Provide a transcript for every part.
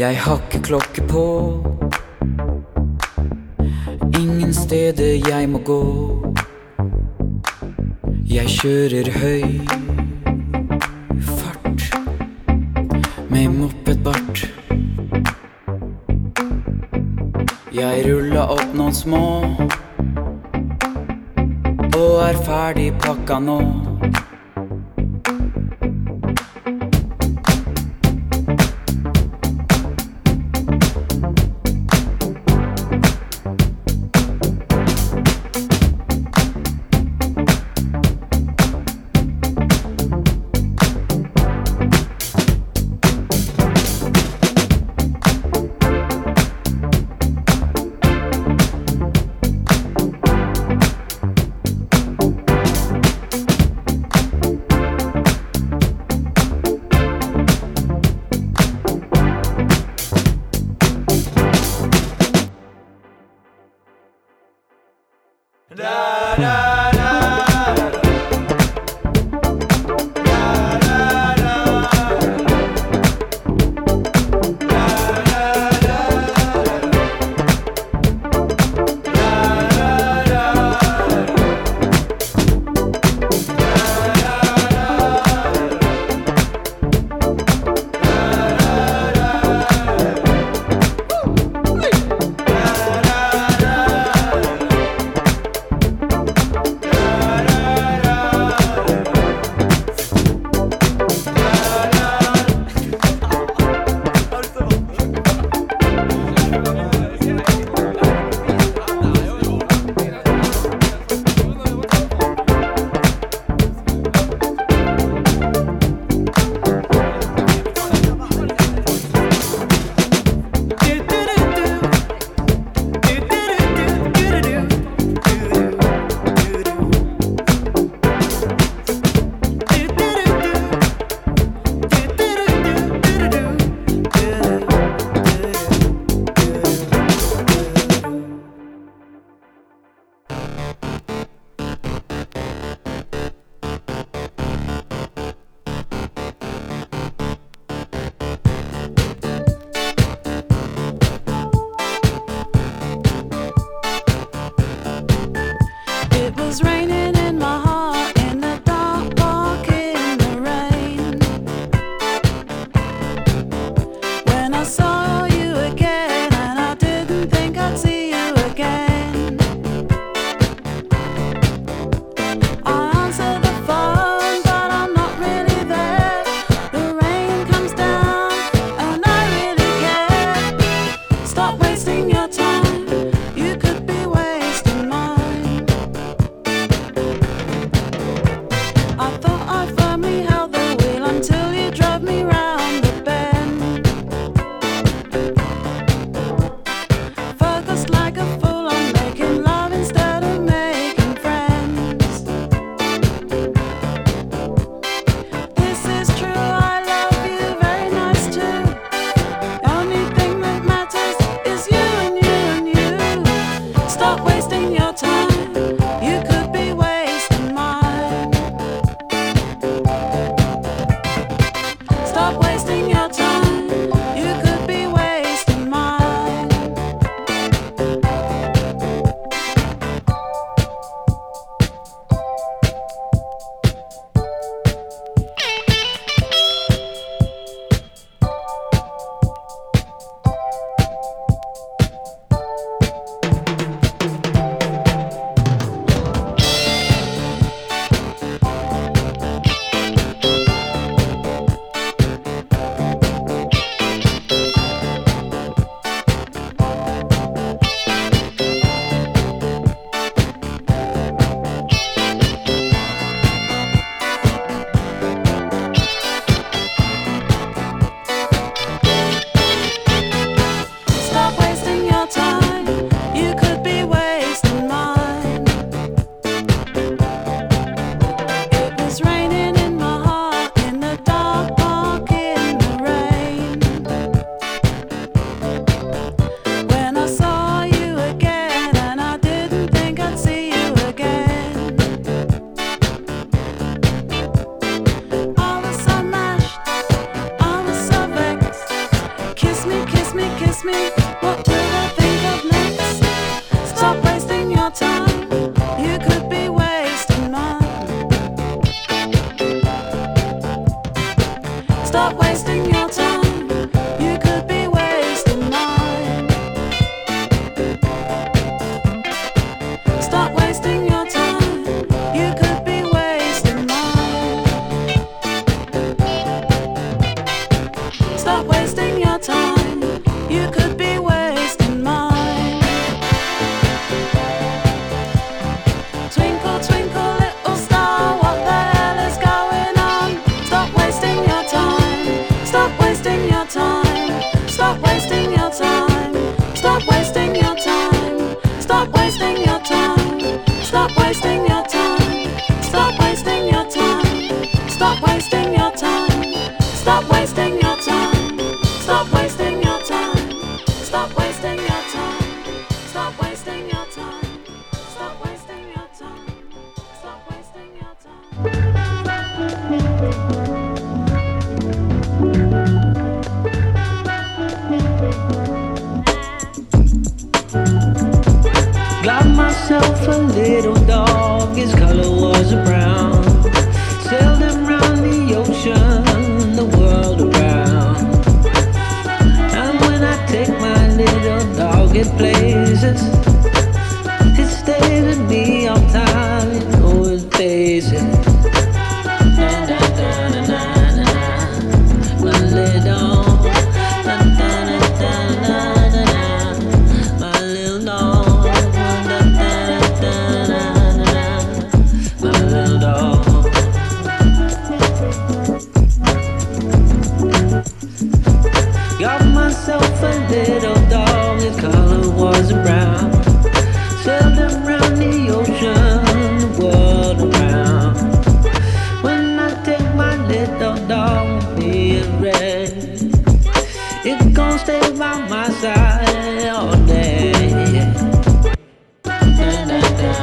Jeg har klokke på. Ingen steder jeg må gå. Jeg kjører høy fart med mopedbart. Jeg rulla opp noen små og er ferdig pakka nå.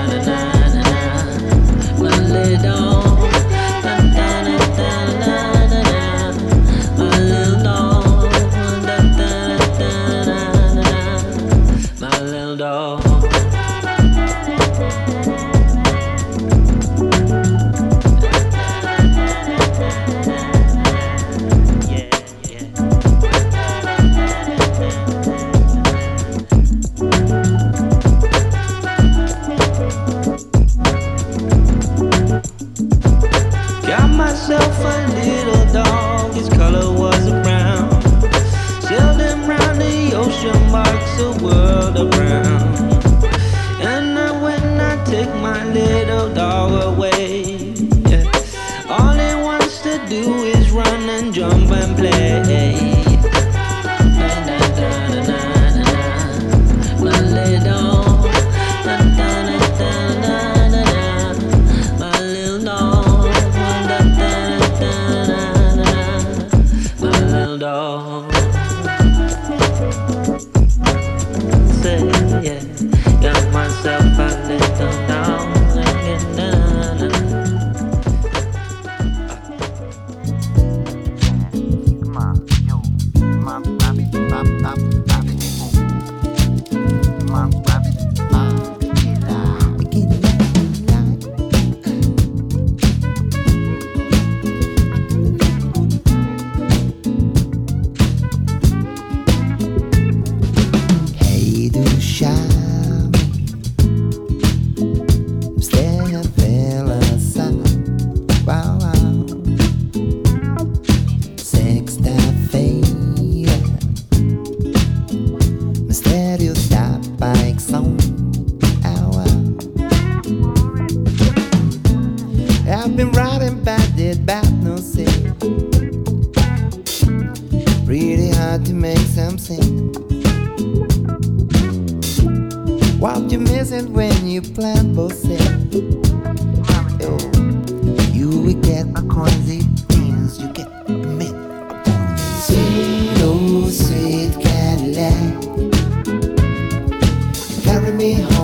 Te vayas para Perú. Tu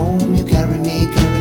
mamá dice, tu mamá dice.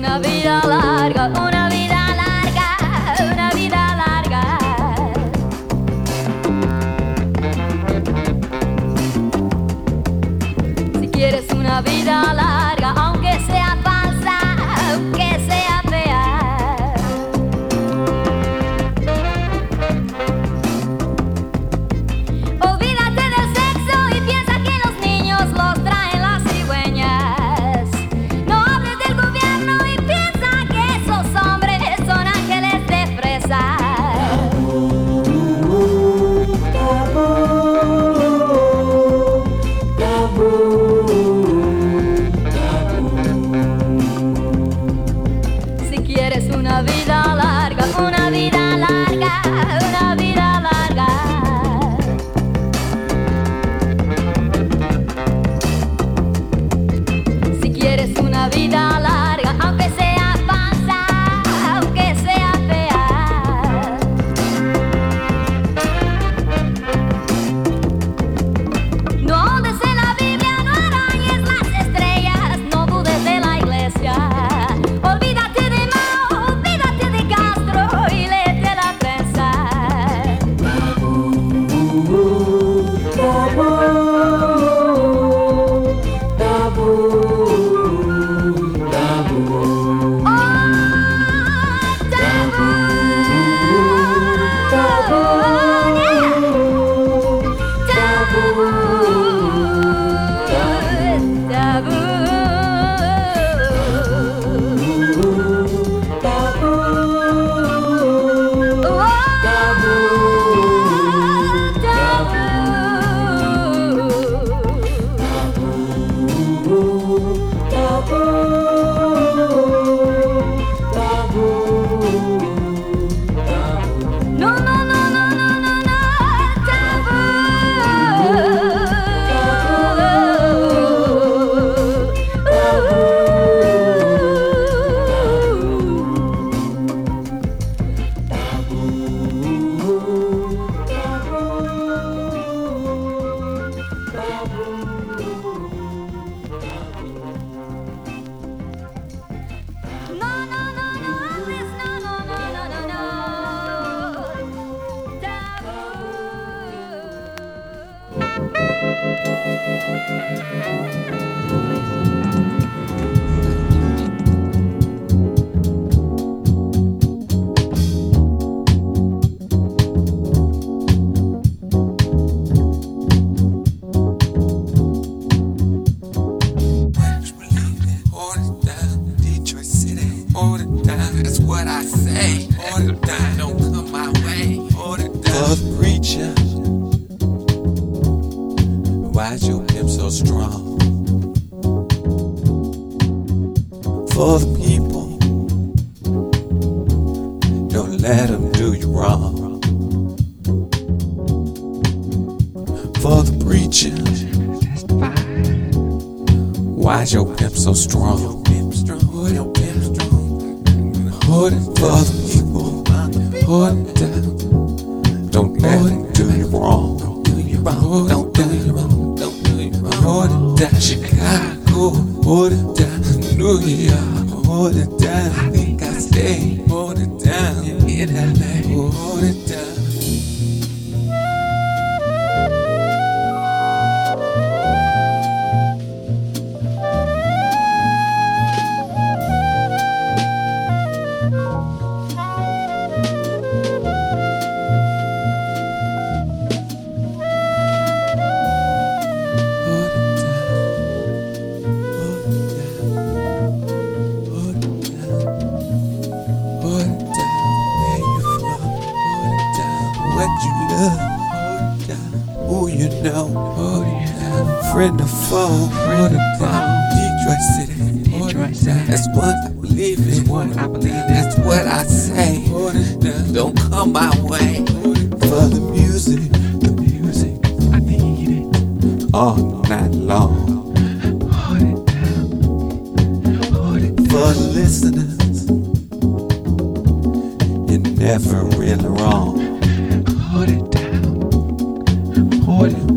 una vida larga.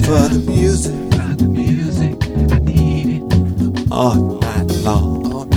for the music. For the music, I need it all night long.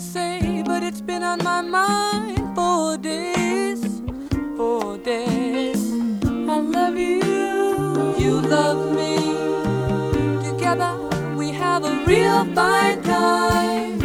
say, but it's been on my mind for days, for days. I love you, you love me. Together we have a real fine time.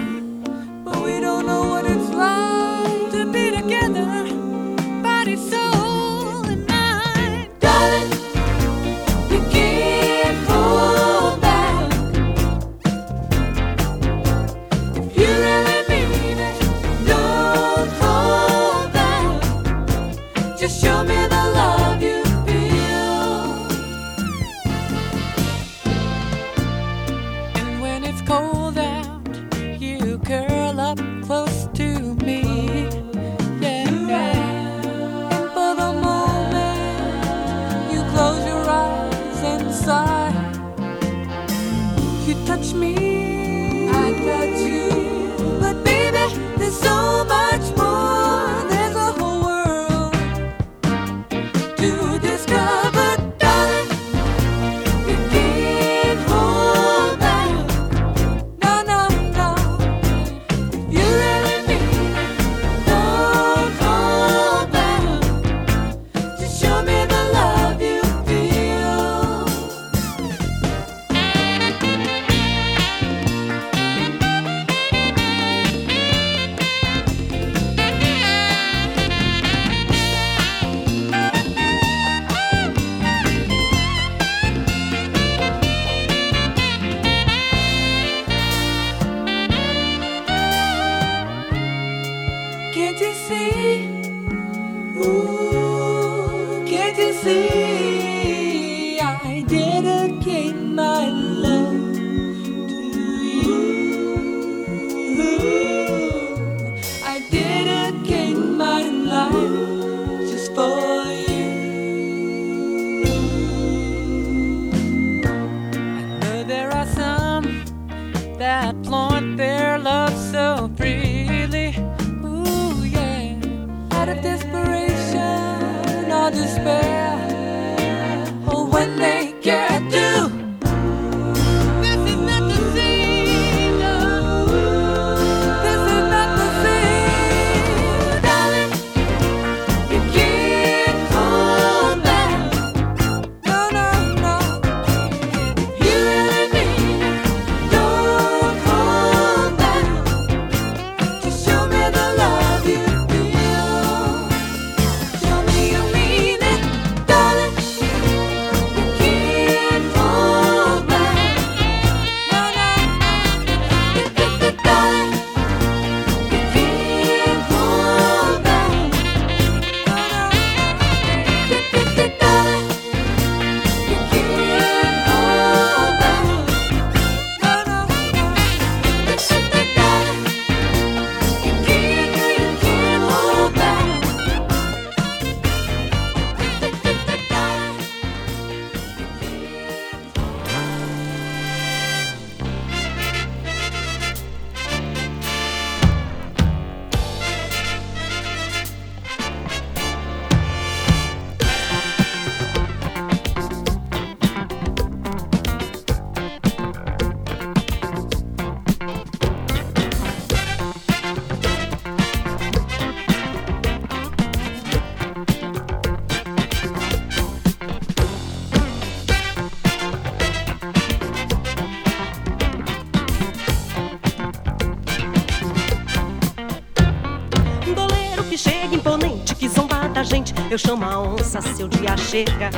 eu chamo a onça, seu dia chega.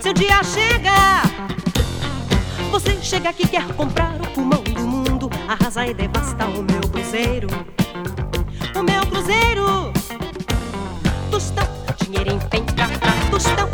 Seu dia chega! Você chega que quer comprar o pulmão do mundo, arrasa e devasta o meu cruzeiro. O meu cruzeiro! Tostão, dinheiro em penca, tostão.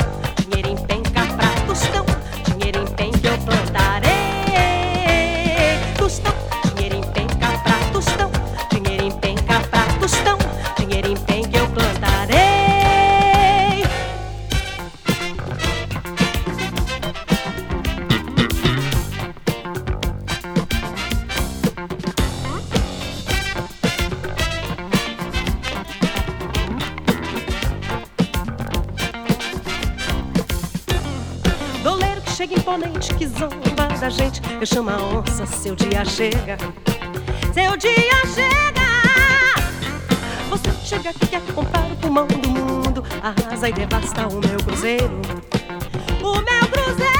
dia chega, seu dia chega. Você chega aqui quer comprar o pulmão do mundo, arrasa e devasta o meu cruzeiro, o meu cruzeiro.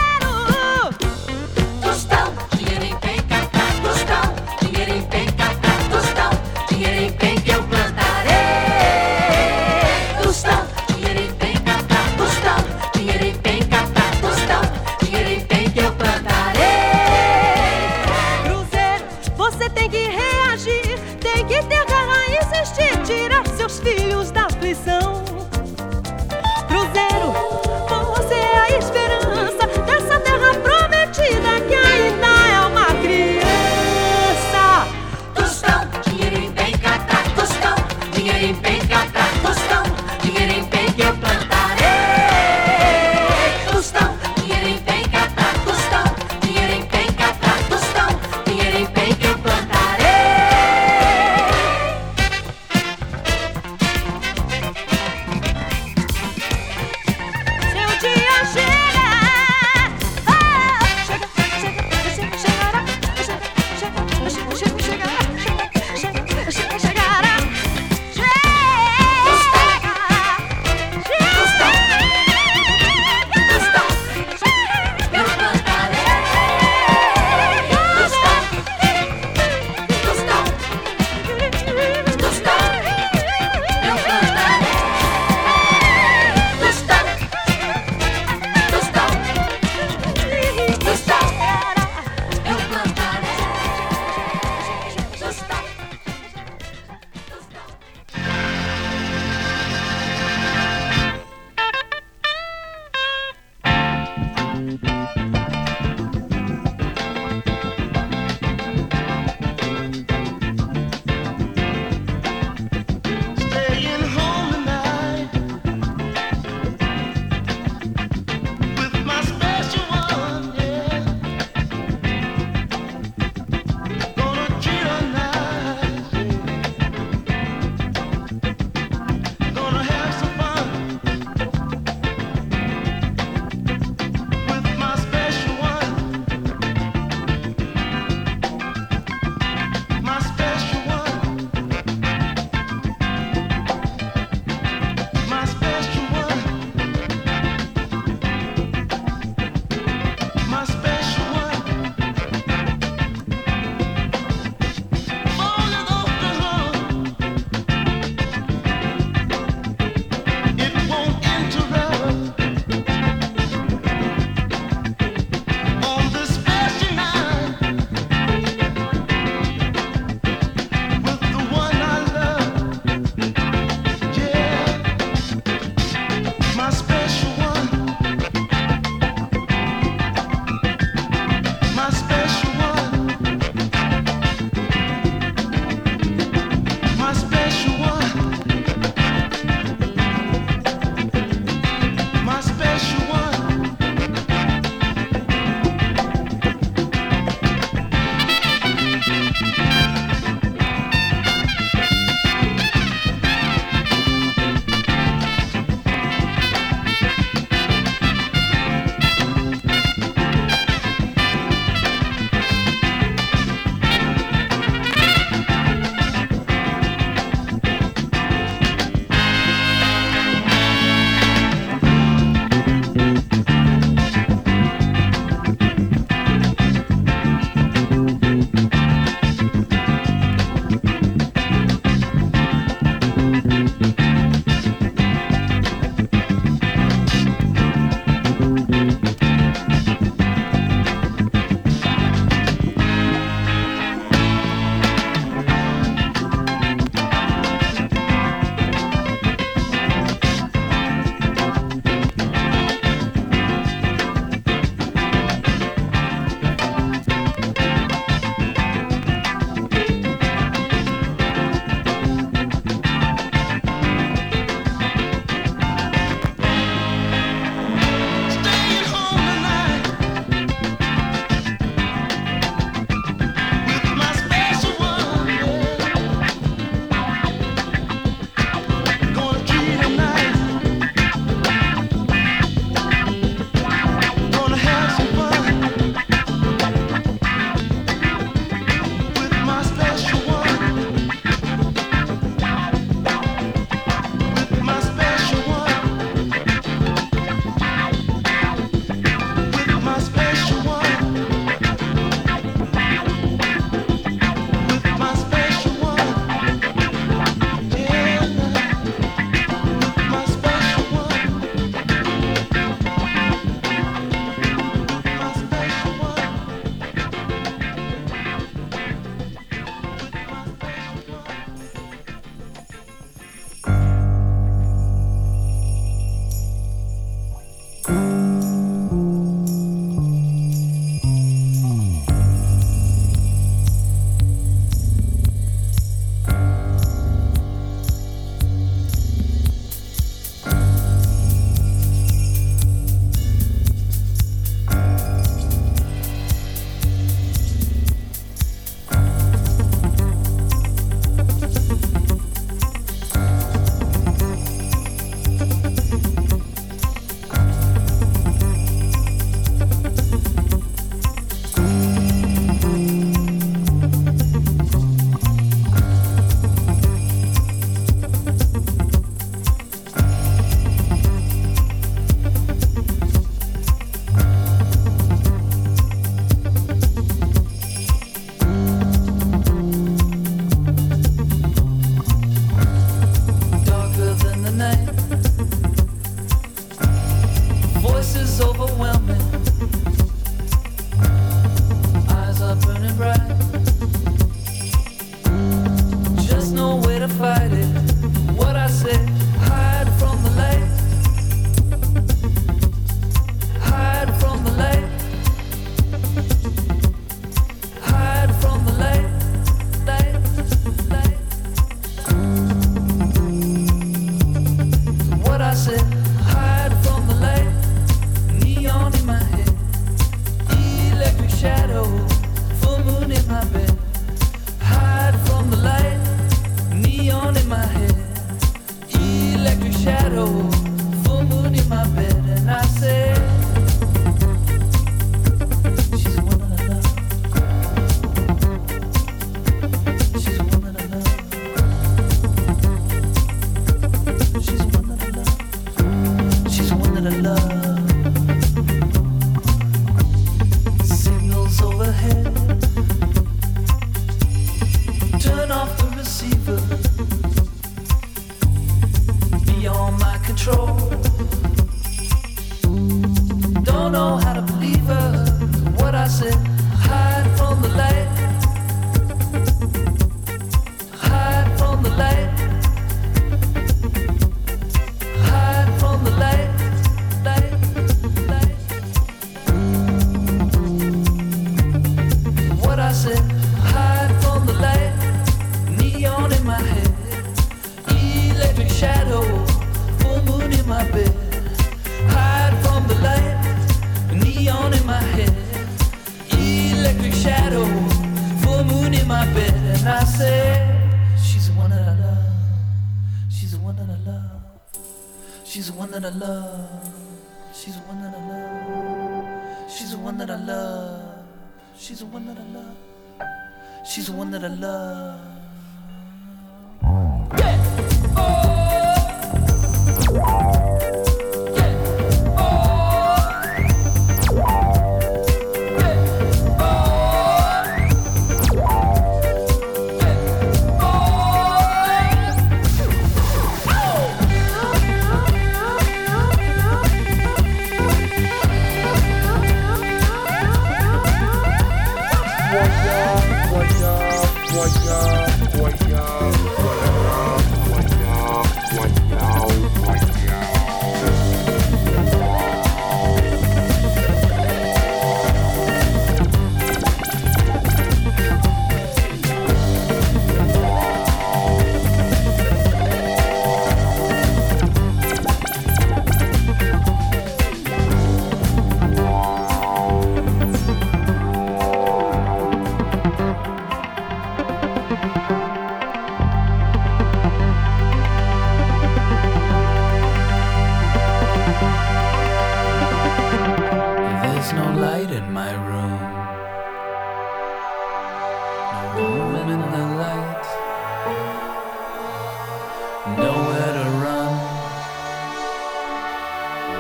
Nowhere to run.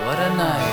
What a night.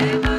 Amen.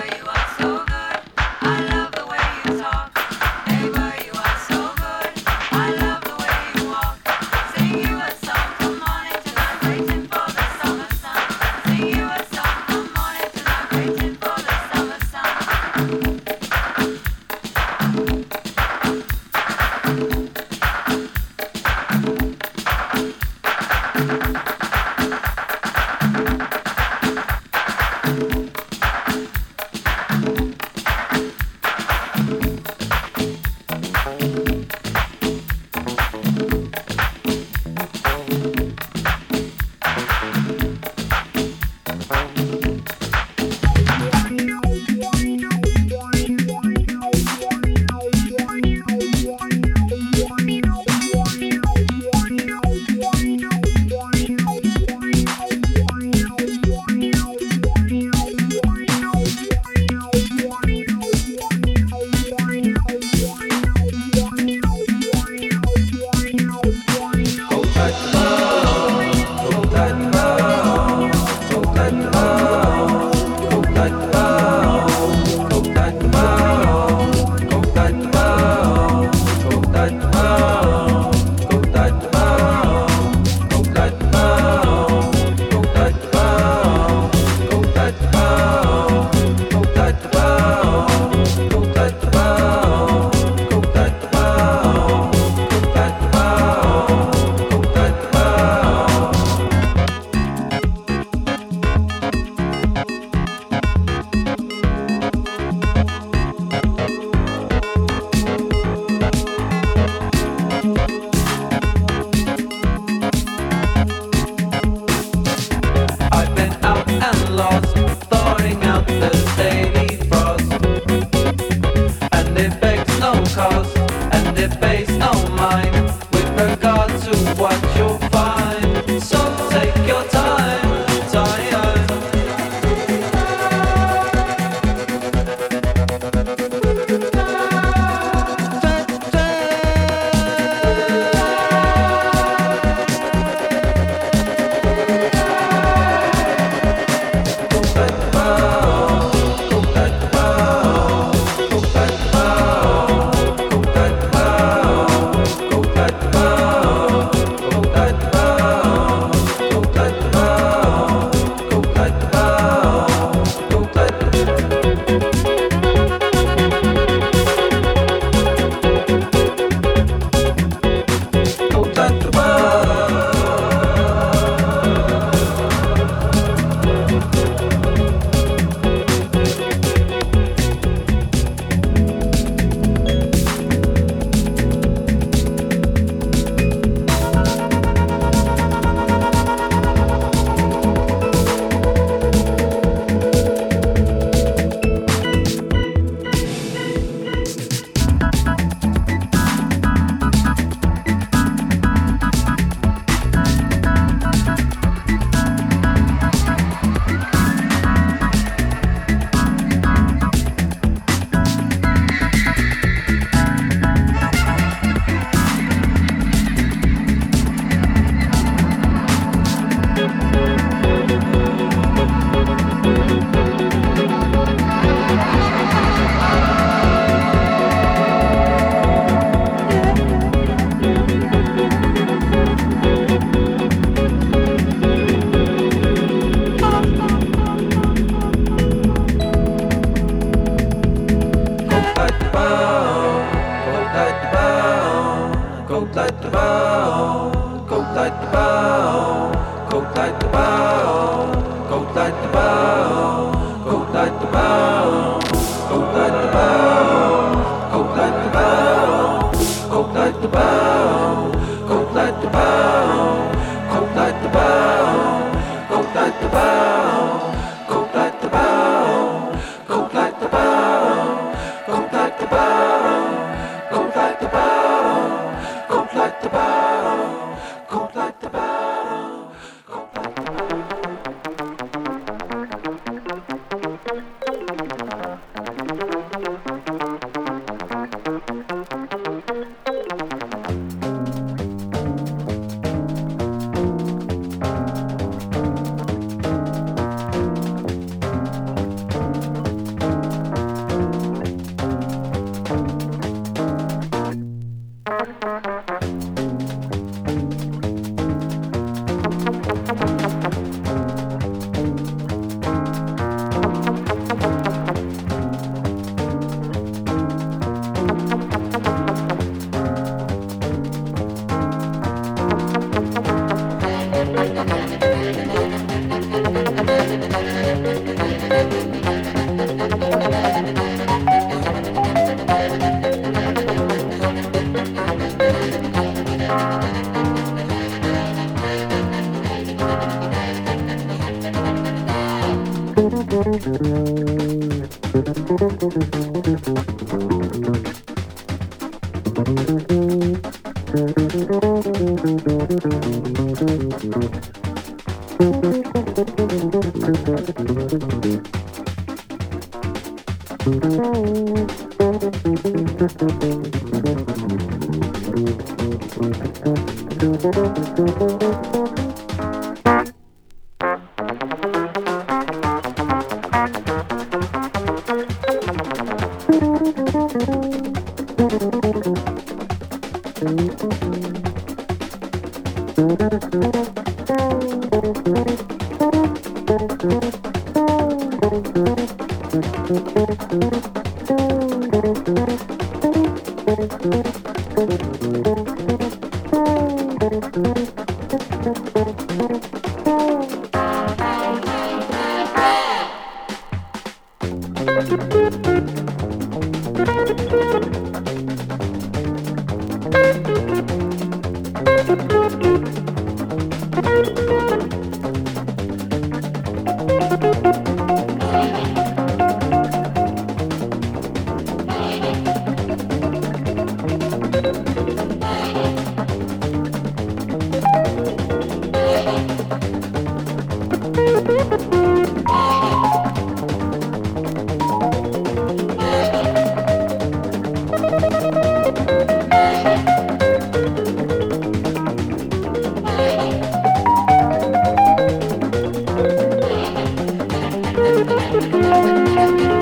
when you. can